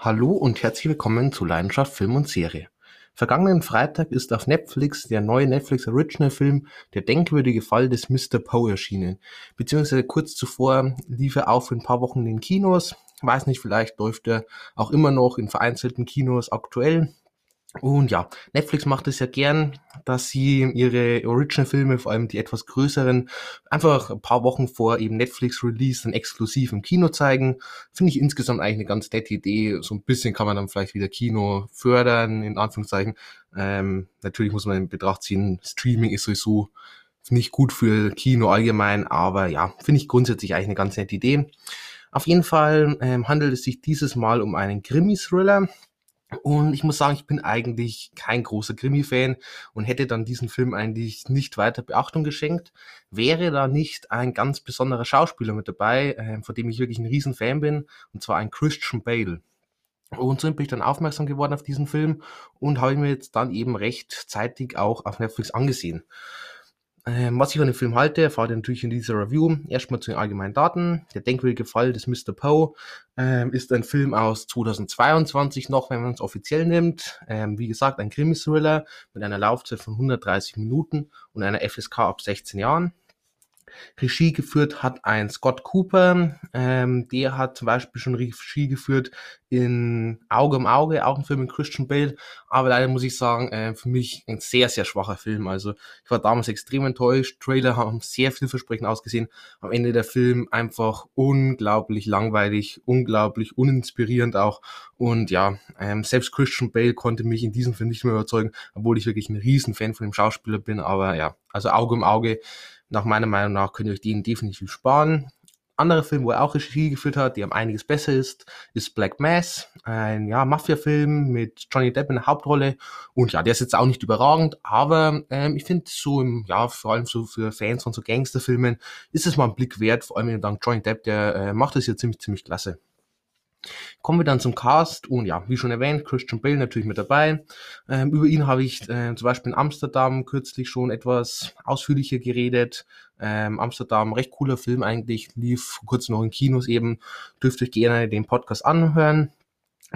Hallo und herzlich willkommen zu Leidenschaft Film und Serie. Vergangenen Freitag ist auf Netflix der neue Netflix Original Film Der denkwürdige Fall des Mr. Poe erschienen. Beziehungsweise kurz zuvor lief er auch für ein paar Wochen in den Kinos. Weiß nicht, vielleicht läuft er auch immer noch in vereinzelten Kinos aktuell. Und ja, Netflix macht es ja gern, dass sie ihre Original-Filme, vor allem die etwas größeren, einfach ein paar Wochen vor eben Netflix-Release dann exklusiv im Kino zeigen. Finde ich insgesamt eigentlich eine ganz nette Idee. So ein bisschen kann man dann vielleicht wieder Kino fördern, in Anführungszeichen. Ähm, natürlich muss man in Betracht ziehen, Streaming ist sowieso nicht gut für Kino allgemein, aber ja, finde ich grundsätzlich eigentlich eine ganz nette Idee. Auf jeden Fall ähm, handelt es sich dieses Mal um einen Krimi-Thriller und ich muss sagen, ich bin eigentlich kein großer Krimi-Fan und hätte dann diesen Film eigentlich nicht weiter Beachtung geschenkt. Wäre da nicht ein ganz besonderer Schauspieler mit dabei, äh, von dem ich wirklich ein riesen Fan bin, und zwar ein Christian Bale. Und so bin ich dann aufmerksam geworden auf diesen Film und habe ihn mir jetzt dann eben recht zeitig auch auf Netflix angesehen. Ähm, was ich von dem Film halte, erfahrt ihr natürlich in dieser Review. Erstmal zu den allgemeinen Daten. Der denkwürdige Fall des Mr. Poe ähm, ist ein Film aus 2022 noch, wenn man es offiziell nimmt. Ähm, wie gesagt, ein Krimi-Thriller mit einer Laufzeit von 130 Minuten und einer FSK ab 16 Jahren. Regie geführt hat ein Scott Cooper, ähm, der hat zum Beispiel schon Regie geführt in Auge um Auge, auch ein Film mit Christian Bale, aber leider muss ich sagen, äh, für mich ein sehr, sehr schwacher Film. Also ich war damals extrem enttäuscht, Trailer haben sehr vielversprechend ausgesehen, am Ende der Film einfach unglaublich langweilig, unglaublich uninspirierend auch. Und ja, ähm, selbst Christian Bale konnte mich in diesem Film nicht mehr überzeugen, obwohl ich wirklich ein Riesenfan von dem Schauspieler bin, aber ja, also Auge um Auge nach meiner Meinung nach könnt ihr euch den definitiv sparen. Anderer Film, wo er auch Regie geführt hat, der um einiges besser ist, ist Black Mass, ein ja, Mafia-Film mit Johnny Depp in der Hauptrolle. Und ja, der ist jetzt auch nicht überragend, aber ähm, ich finde so im, ja, vor allem so für Fans von so Gangsterfilmen ist es mal ein Blick wert, vor allem dank Johnny Depp, der äh, macht das hier ziemlich, ziemlich klasse. Kommen wir dann zum Cast und ja, wie schon erwähnt, Christian Bale natürlich mit dabei. Ähm, über ihn habe ich äh, zum Beispiel in Amsterdam kürzlich schon etwas ausführlicher geredet. Ähm, Amsterdam, recht cooler Film eigentlich, lief kurz noch in Kinos eben. Dürft euch gerne den Podcast anhören.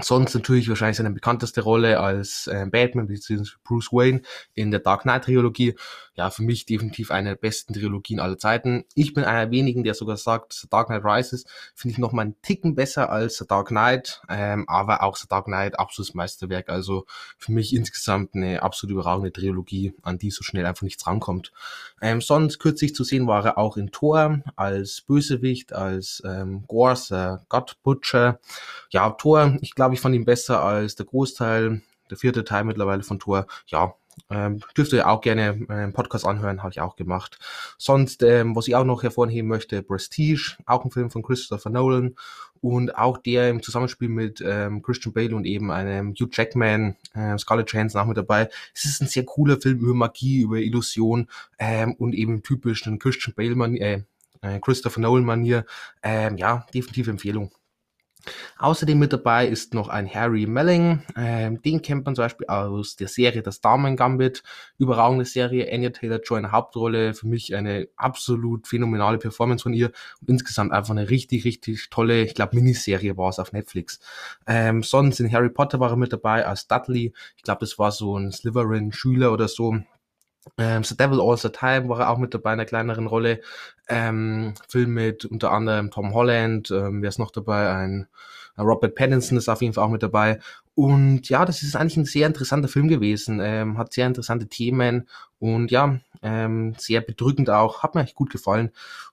Sonst natürlich wahrscheinlich seine bekannteste Rolle als äh, Batman bzw. Bruce Wayne in der Dark Knight Trilogie. Ja, für mich definitiv eine der besten Trilogien aller Zeiten. Ich bin einer wenigen, der sogar sagt, The Dark Knight Rises finde ich noch mal einen Ticken besser als The Dark Knight, ähm, aber auch The Dark Knight absolutes Meisterwerk. Also für mich insgesamt eine absolut überragende Trilogie, an die so schnell einfach nichts rankommt. Ähm, sonst kürzlich zu sehen war er auch in Thor als Bösewicht, als ähm, Gors, äh, God Butcher. Ja, Thor, ich glaube glaube ich, fand ihn besser als der Großteil, der vierte Teil mittlerweile von Tor. Ja, ähm, dürft ihr auch gerne einen Podcast anhören, habe ich auch gemacht. Sonst, ähm, was ich auch noch hervorheben möchte, Prestige, auch ein Film von Christopher Nolan und auch der im Zusammenspiel mit ähm, Christian Bale und eben einem Hugh Jackman, äh, Scarlett Johansson auch mit dabei. Es ist ein sehr cooler Film über Magie, über Illusion ähm, und eben typisch den Christian Bale, -Manier, äh, äh, Christopher Nolan Manier. Ähm, ja, definitive Empfehlung. Außerdem mit dabei ist noch ein Harry Melling. Ähm, den kennt man zum Beispiel aus der Serie Das Damen Gambit. Überragende Serie. Anya Taylor-Joy in der Hauptrolle. Für mich eine absolut phänomenale Performance von ihr. Und insgesamt einfach eine richtig, richtig tolle, ich glaube, Miniserie war es auf Netflix. Ähm, sonst in Harry Potter war er mit dabei als Dudley. Ich glaube, das war so ein Slytherin-Schüler oder so. Ähm, The Devil All the Time war er auch mit dabei in einer kleineren Rolle. Ähm, Film mit unter anderem Tom Holland, ähm, wer ist noch dabei? Ein, ein Robert Pattinson ist auf jeden Fall auch mit dabei. Und ja, das ist eigentlich ein sehr interessanter Film gewesen. Ähm, hat sehr interessante Themen und ja, ähm, sehr bedrückend auch. Hat mir echt gut gefallen.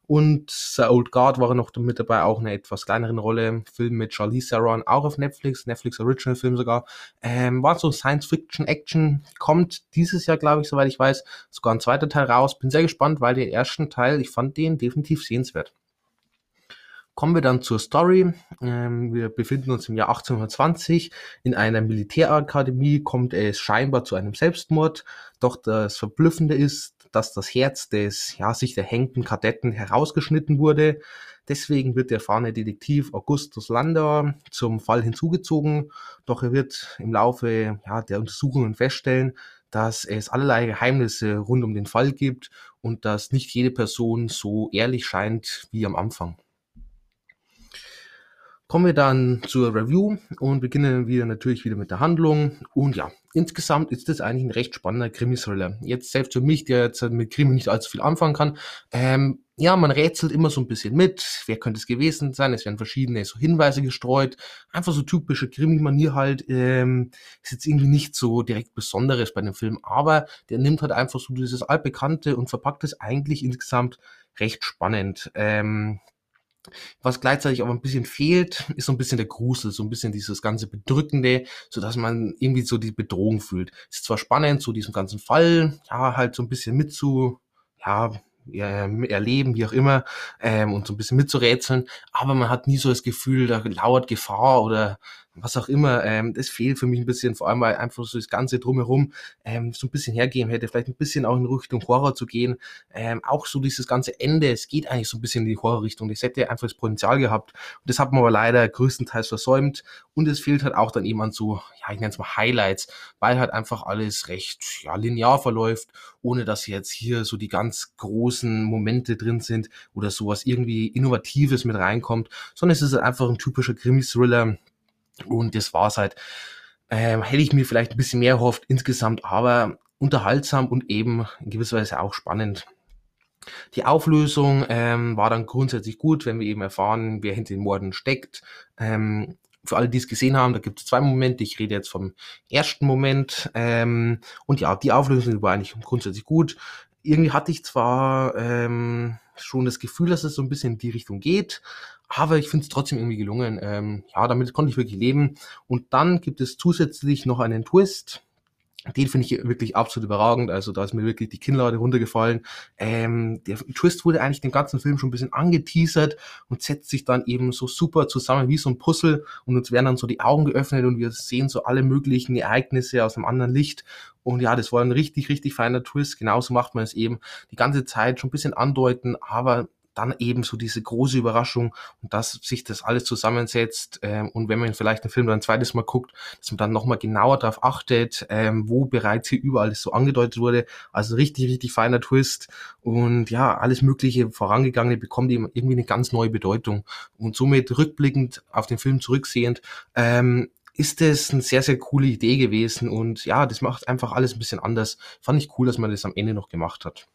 Und The Old Guard war noch mit dabei, auch eine etwas kleineren Rolle. Film mit Charlize Theron, auch auf Netflix, Netflix Original Film sogar. Ähm, war so Science Fiction Action. Kommt dieses Jahr, glaube ich, soweit ich weiß, sogar ein zweiter Teil raus. Bin sehr gespannt, weil den ersten Teil, ich fand den definitiv sehenswert. Kommen wir dann zur Story. Ähm, wir befinden uns im Jahr 1820. In einer Militärakademie kommt es scheinbar zu einem Selbstmord. Doch das Verblüffende ist, dass das Herz des ja, sich der hängten Kadetten herausgeschnitten wurde. Deswegen wird der erfahrene Detektiv Augustus Landauer zum Fall hinzugezogen. Doch er wird im Laufe ja, der Untersuchungen feststellen, dass es allerlei Geheimnisse rund um den Fall gibt und dass nicht jede Person so ehrlich scheint wie am Anfang. Kommen wir dann zur Review und beginnen wir natürlich wieder mit der Handlung. Und ja, insgesamt ist das eigentlich ein recht spannender Krimi-Thriller. Jetzt selbst für mich, der jetzt mit Krimi nicht allzu viel anfangen kann, ähm, ja, man rätselt immer so ein bisschen mit. Wer könnte es gewesen sein? Es werden verschiedene so Hinweise gestreut. Einfach so typische Krimi-Manier halt. Ähm, ist jetzt irgendwie nicht so direkt Besonderes bei dem Film, aber der nimmt halt einfach so dieses altbekannte und verpackt es eigentlich insgesamt recht spannend. Ähm, was gleichzeitig aber ein bisschen fehlt, ist so ein bisschen der Grusel, so ein bisschen dieses ganze Bedrückende, so dass man irgendwie so die Bedrohung fühlt. Ist zwar spannend, so diesen ganzen Fall, ja, halt so ein bisschen mit ja, erleben, wie auch immer, ähm, und so ein bisschen mitzurätseln, aber man hat nie so das Gefühl, da lauert Gefahr oder was auch immer, ähm, das fehlt für mich ein bisschen, vor allem weil einfach so das Ganze drumherum ähm, so ein bisschen hergeben hätte, vielleicht ein bisschen auch in Richtung Horror zu gehen. Ähm, auch so dieses ganze Ende, es geht eigentlich so ein bisschen in die Horrorrichtung. Das hätte einfach das Potenzial gehabt. Und das hat man aber leider größtenteils versäumt. Und es fehlt halt auch dann an so, ja, ich nenne es mal Highlights, weil halt einfach alles recht ja, linear verläuft, ohne dass jetzt hier so die ganz großen Momente drin sind oder sowas irgendwie Innovatives mit reinkommt, sondern es ist halt einfach ein typischer Krimi-Thriller, und das war's halt. Ähm, hätte ich mir vielleicht ein bisschen mehr erhofft insgesamt, aber unterhaltsam und eben in gewisser Weise auch spannend. Die Auflösung ähm, war dann grundsätzlich gut, wenn wir eben erfahren, wer hinter den Morden steckt. Ähm, für alle, die es gesehen haben, da gibt es zwei Momente. Ich rede jetzt vom ersten Moment. Ähm, und ja, die Auflösung war eigentlich grundsätzlich gut. Irgendwie hatte ich zwar ähm, schon das Gefühl, dass es so ein bisschen in die Richtung geht, aber ich finde es trotzdem irgendwie gelungen. Ähm, ja, damit konnte ich wirklich leben. Und dann gibt es zusätzlich noch einen Twist. Den finde ich wirklich absolut überragend. Also da ist mir wirklich die Kinnlade runtergefallen. Ähm, der Twist wurde eigentlich den ganzen Film schon ein bisschen angeteasert und setzt sich dann eben so super zusammen wie so ein Puzzle und uns werden dann so die Augen geöffnet und wir sehen so alle möglichen Ereignisse aus einem anderen Licht. Und ja, das war ein richtig, richtig feiner Twist. Genauso macht man es eben die ganze Zeit schon ein bisschen andeuten, aber dann eben so diese große Überraschung und dass sich das alles zusammensetzt ähm, und wenn man vielleicht den Film dann ein zweites Mal guckt, dass man dann nochmal genauer darauf achtet, ähm, wo bereits hier überall so angedeutet wurde. Also richtig, richtig feiner Twist und ja, alles mögliche Vorangegangene bekommt eben irgendwie eine ganz neue Bedeutung und somit rückblickend auf den Film zurücksehend, ähm, ist es eine sehr, sehr coole Idee gewesen und ja, das macht einfach alles ein bisschen anders. Fand ich cool, dass man das am Ende noch gemacht hat.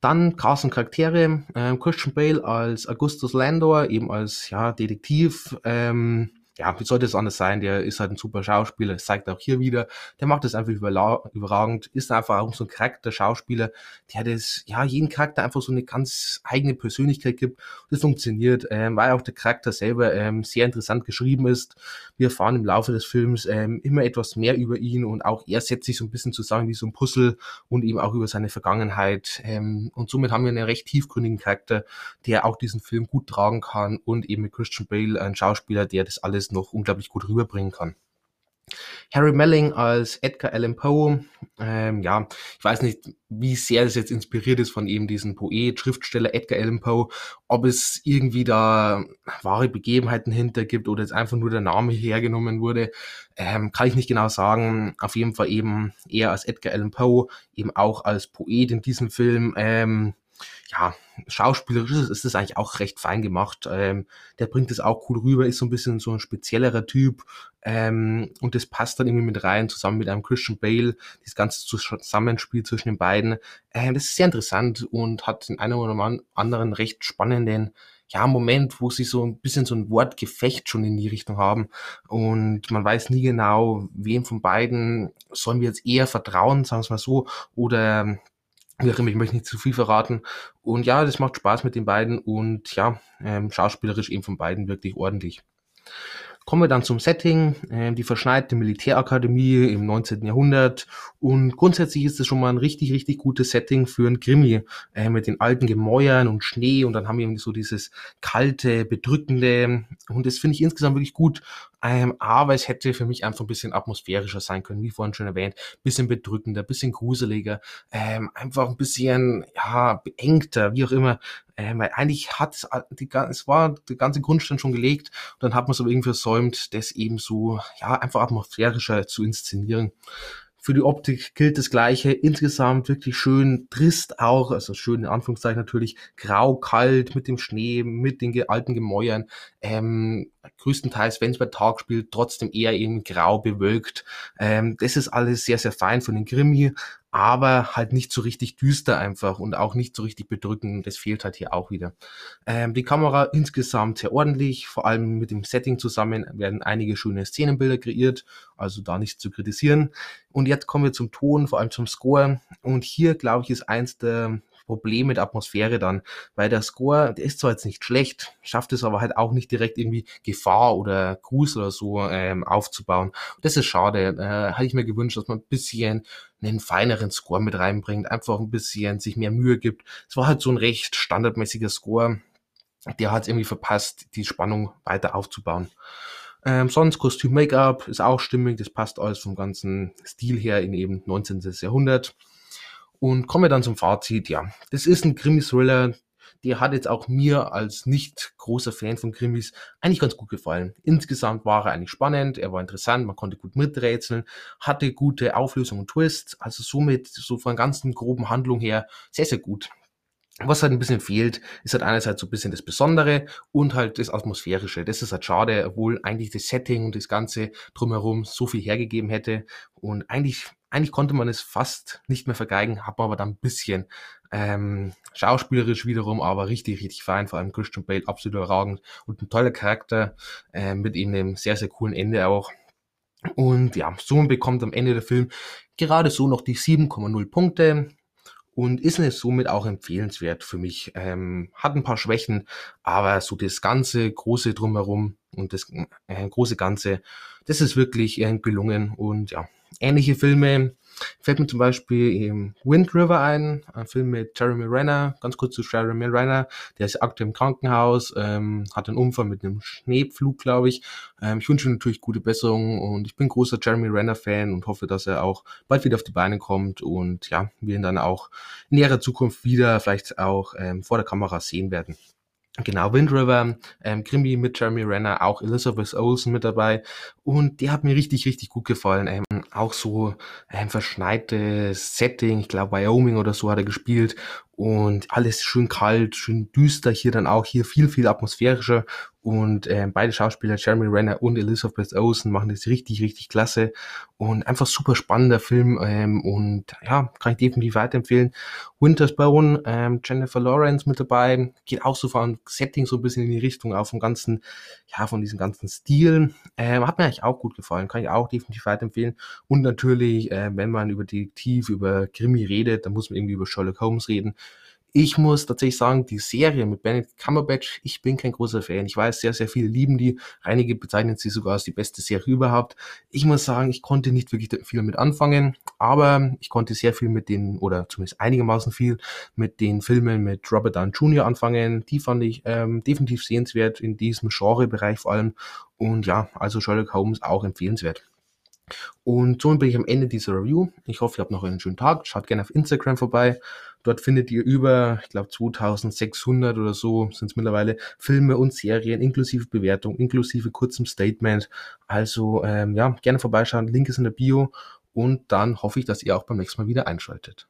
Dann Carsten Charaktere, äh, Christian Bale als Augustus Landor, eben als ja, Detektiv, ähm, ja, wie sollte es anders sein? Der ist halt ein super Schauspieler, das zeigt auch hier wieder. Der macht das einfach überragend, ist einfach auch so ein Charakter-Schauspieler, der das, ja, jeden Charakter einfach so eine ganz eigene Persönlichkeit gibt. Das funktioniert, ähm, weil auch der Charakter selber ähm, sehr interessant geschrieben ist. Wir erfahren im Laufe des Films ähm, immer etwas mehr über ihn und auch er setzt sich so ein bisschen zusammen wie so ein Puzzle und eben auch über seine Vergangenheit. Ähm, und somit haben wir einen recht tiefgründigen Charakter, der auch diesen Film gut tragen kann und eben mit Christian Bale ein Schauspieler, der das alles alles noch unglaublich gut rüberbringen kann. Harry Melling als Edgar Allan Poe, ähm, ja, ich weiß nicht, wie sehr das jetzt inspiriert ist von eben diesem Poet, Schriftsteller Edgar Allan Poe, ob es irgendwie da wahre Begebenheiten hinter gibt oder jetzt einfach nur der Name hergenommen wurde, ähm, kann ich nicht genau sagen. Auf jeden Fall eben eher als Edgar Allan Poe, eben auch als Poet in diesem Film, ähm, ja, schauspielerisch ist, das eigentlich auch recht fein gemacht. Ähm, der bringt es auch cool rüber, ist so ein bisschen so ein speziellerer Typ. Ähm, und das passt dann irgendwie mit rein, zusammen mit einem Christian Bale, das ganze Zusammenspiel zwischen den beiden. Ähm, das ist sehr interessant und hat den einen oder anderen recht spannenden ja, Moment, wo sie so ein bisschen so ein Wortgefecht schon in die Richtung haben und man weiß nie genau, wem von beiden sollen wir jetzt eher vertrauen, sagen wir es mal so, oder ich möchte nicht zu viel verraten. Und ja, das macht Spaß mit den beiden und ja, ähm, schauspielerisch eben von beiden wirklich ordentlich. Kommen wir dann zum Setting, äh, die verschneite Militärakademie im 19. Jahrhundert. Und grundsätzlich ist es schon mal ein richtig, richtig gutes Setting für ein Krimi äh, mit den alten Gemäuern und Schnee. Und dann haben wir irgendwie so dieses kalte, bedrückende. Und das finde ich insgesamt wirklich gut. Ähm, aber es hätte für mich einfach ein bisschen atmosphärischer sein können, wie vorhin schon erwähnt. Bisschen bedrückender, bisschen gruseliger, ähm, einfach ein bisschen, ja, beengter, wie auch immer. Ähm, weil eigentlich hat die, es war der ganze Grundstein schon gelegt und dann hat man es aber irgendwie versäumt, das eben so, ja, einfach atmosphärischer zu inszenieren. Für die Optik gilt das Gleiche. Insgesamt wirklich schön trist auch, also schön in Anführungszeichen natürlich, grau, kalt, mit dem Schnee, mit den alten Gemäuern. Ähm, größtenteils, wenn es bei Tag spielt, trotzdem eher eben grau bewölkt. Ähm, das ist alles sehr, sehr fein von den Grimmi, aber halt nicht so richtig düster einfach und auch nicht so richtig bedrückend. Das fehlt halt hier auch wieder. Ähm, die Kamera insgesamt sehr ordentlich, vor allem mit dem Setting zusammen werden einige schöne Szenenbilder kreiert, also da nichts zu kritisieren. Und jetzt kommen wir zum Ton, vor allem zum Score. Und hier, glaube ich, ist eins der Problem mit Atmosphäre dann, weil der Score, der ist zwar jetzt nicht schlecht, schafft es aber halt auch nicht direkt irgendwie Gefahr oder Gruß oder so ähm, aufzubauen. Das ist schade. Äh, hatte ich mir gewünscht, dass man ein bisschen einen feineren Score mit reinbringt, einfach ein bisschen sich mehr Mühe gibt. Es war halt so ein recht standardmäßiger Score. Der hat irgendwie verpasst, die Spannung weiter aufzubauen. Ähm, sonst Kostüm Make-up ist auch stimmig, das passt alles vom ganzen Stil her in eben 19. Jahrhundert. Und komme dann zum Fazit, ja, das ist ein Krimi-Thriller, der hat jetzt auch mir als nicht großer Fan von Krimis eigentlich ganz gut gefallen. Insgesamt war er eigentlich spannend, er war interessant, man konnte gut miträtseln, hatte gute Auflösungen und Twists, also somit so von ganzen groben Handlung her sehr, sehr gut. Was halt ein bisschen fehlt, ist halt einerseits so ein bisschen das Besondere und halt das Atmosphärische. Das ist halt schade, obwohl eigentlich das Setting und das Ganze drumherum so viel hergegeben hätte. Und eigentlich, eigentlich konnte man es fast nicht mehr vergeigen, hat man aber dann ein bisschen ähm, schauspielerisch wiederum, aber richtig, richtig fein. Vor allem Christian Bale absolut überragend und ein toller Charakter äh, mit eben einem sehr, sehr coolen Ende auch. Und ja, so bekommt am Ende der Film gerade so noch die 7,0 Punkte und ist es somit auch empfehlenswert für mich. Ähm, hat ein paar Schwächen, aber so das ganze große drumherum und das äh, große Ganze, das ist wirklich äh, gelungen und ja, ähnliche Filme Fällt mir zum Beispiel eben Wind River ein, ein Film mit Jeremy Renner. Ganz kurz zu Jeremy Renner. Der ist aktuell im Krankenhaus, ähm, hat einen Unfall mit einem Schneepflug, glaube ich. Ähm, ich wünsche ihm natürlich gute Besserung und ich bin großer Jeremy Renner-Fan und hoffe, dass er auch bald wieder auf die Beine kommt und ja, wir ihn dann auch in näherer Zukunft wieder vielleicht auch ähm, vor der Kamera sehen werden. Genau, Wind River, ähm, Krimi mit Jeremy Renner, auch Elizabeth Olsen mit dabei. Und die hat mir richtig, richtig gut gefallen. Ähm, auch so ein verschneites Setting, ich glaube Wyoming oder so hat er gespielt und alles schön kalt, schön düster hier dann auch hier viel, viel atmosphärischer und äh, beide Schauspieler, Jeremy Renner und Elizabeth Olsen, machen das richtig, richtig klasse und einfach super spannender Film ähm, und ja, kann ich definitiv weiterempfehlen. Winter's Bone, ähm, Jennifer Lawrence mit dabei, geht auch so von Setting so ein bisschen in die Richtung, auch vom ganzen, ja, von diesem ganzen Stil. Ähm, hat mir eigentlich auch gut gefallen, kann ich auch definitiv weiterempfehlen und natürlich, äh, wenn man über Detektiv, über Krimi redet, dann muss man irgendwie über Sherlock Holmes reden. Ich muss tatsächlich sagen, die Serie mit Benedict Cumberbatch, ich bin kein großer Fan. Ich weiß, sehr, sehr viele lieben die. Einige bezeichnen sie sogar als die beste Serie überhaupt. Ich muss sagen, ich konnte nicht wirklich viel mit anfangen, aber ich konnte sehr viel mit den, oder zumindest einigermaßen viel mit den Filmen mit Robert Downey Jr. anfangen. Die fand ich ähm, definitiv sehenswert in diesem Genrebereich vor allem. Und ja, also Sherlock Holmes auch empfehlenswert. Und somit bin ich am Ende dieser Review. Ich hoffe, ihr habt noch einen schönen Tag. Schaut gerne auf Instagram vorbei. Dort findet ihr über, ich glaube 2600 oder so sind es mittlerweile Filme und Serien inklusive Bewertung, inklusive kurzem Statement. Also ähm, ja, gerne vorbeischauen. Link ist in der Bio. Und dann hoffe ich, dass ihr auch beim nächsten Mal wieder einschaltet.